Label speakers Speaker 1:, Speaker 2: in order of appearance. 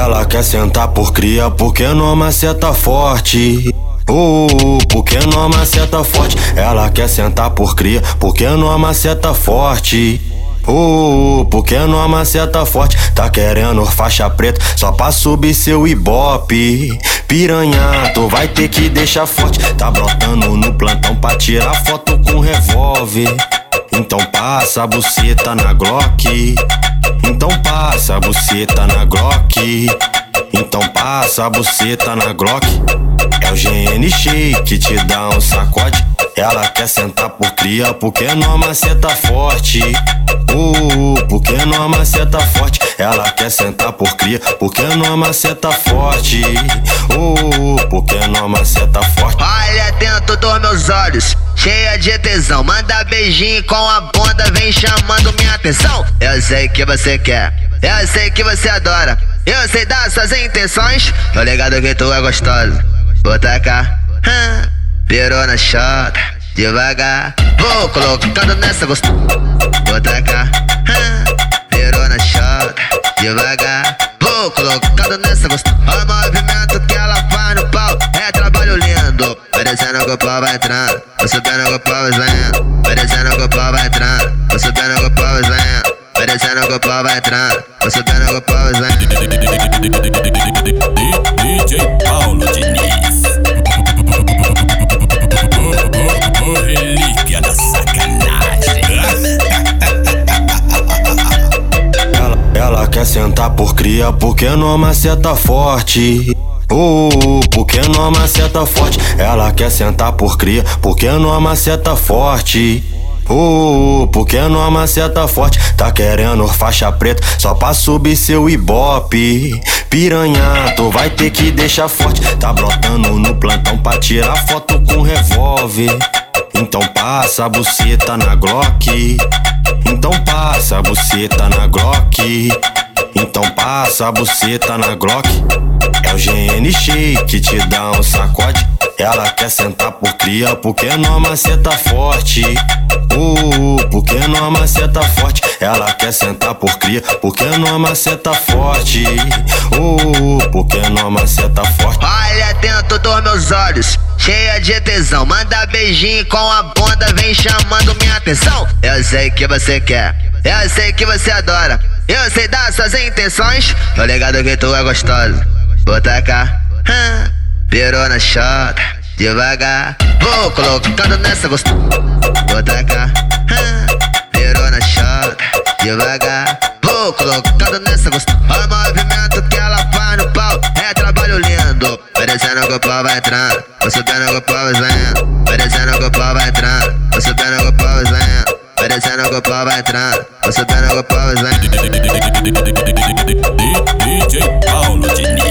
Speaker 1: Ela quer sentar por cria porque não maceta forte. Uh, porque não maceta forte. Ela quer sentar por cria porque não maceta forte. Uh, porque não maceta forte. Tá querendo faixa preta só pra subir seu ibope. Piranha, tu vai ter que deixar forte. Tá brotando no plantão pra tirar foto com revólver. Então passa a buceta na Glock. Então passa a buceta na Glock. Então passa a buceta na Glock. É o GN Shake que te dá um sacode. Ela quer sentar por cria porque não maceta forte. Uh, porque não maceta forte. Ela quer sentar por cria porque não maceta forte. Uh, porque não maceta forte.
Speaker 2: Olha dentro dos meus olhos, cheia de tesão. Manda beijinho com a bunda, vem chamando minha atenção. Eu sei que você quer, eu sei que você adora. Eu sei das suas intenções, tô ligado que tu é gostosa. Bota cá, hum, pirou na chota, devagar. Vou colocando nessa gostosa. Bota cá, hum, pirou na chota, devagar. Vou colocando nessa gostosa. O movimento que ela faz no pau é trabalho lindo. Parecendo que o pau vai entrando, tô sabendo que o pau vai saindo. Parecendo que o pau vai entrando, tô sabendo que o pau vai saindo. Parecendo que o pau vai entrando, tô sabendo que o pau vai.
Speaker 3: DJ Paulo Diniz. Relíquia da sacanagem.
Speaker 1: Ela, ela quer sentar por cria porque não maceta forte. Uh, porque não maceta forte. Ela quer sentar por cria porque não maceta forte. Uh, porque não maceta forte. Tá querendo faixa preta só pra subir seu ibope. Piranha, tu vai ter que deixar forte. Tá brotando no plantão pra tirar foto com revólver. Então passa a buceta na Glock. Então passa a buceta na Glock. Então passa a buceta na Glock. É o GN Shake que te dá um sacode. Ela quer sentar por cria porque não maceta forte. Uh, porque não maceta forte. Ela quer sentar por cria porque não maceta forte. Uh, porque não maceta forte.
Speaker 2: Olha dentro dos meus olhos, cheia de tesão. Manda beijinho com a bunda, vem chamando minha atenção. Eu sei que você quer, eu sei que você adora. Eu sei das suas intenções, tô ligado que tu é gostosa. Bota cá, hum, pirou na chota, devagar. Vou colocando nessa gostosa. Bota cá, hum, pirou na chota, devagar. Vou colocando nessa gostosa. O movimento que ela faz no pau é trabalho lindo. Parecendo que o pau vai entrando, tô sabendo que o pau vai. Parecendo que o pau vai entrando, tô sabendo que o pau vai. Parecendo descendo com o pau, vai você tá Vai soltando com o pau, vai. DJ Paulo Diniz.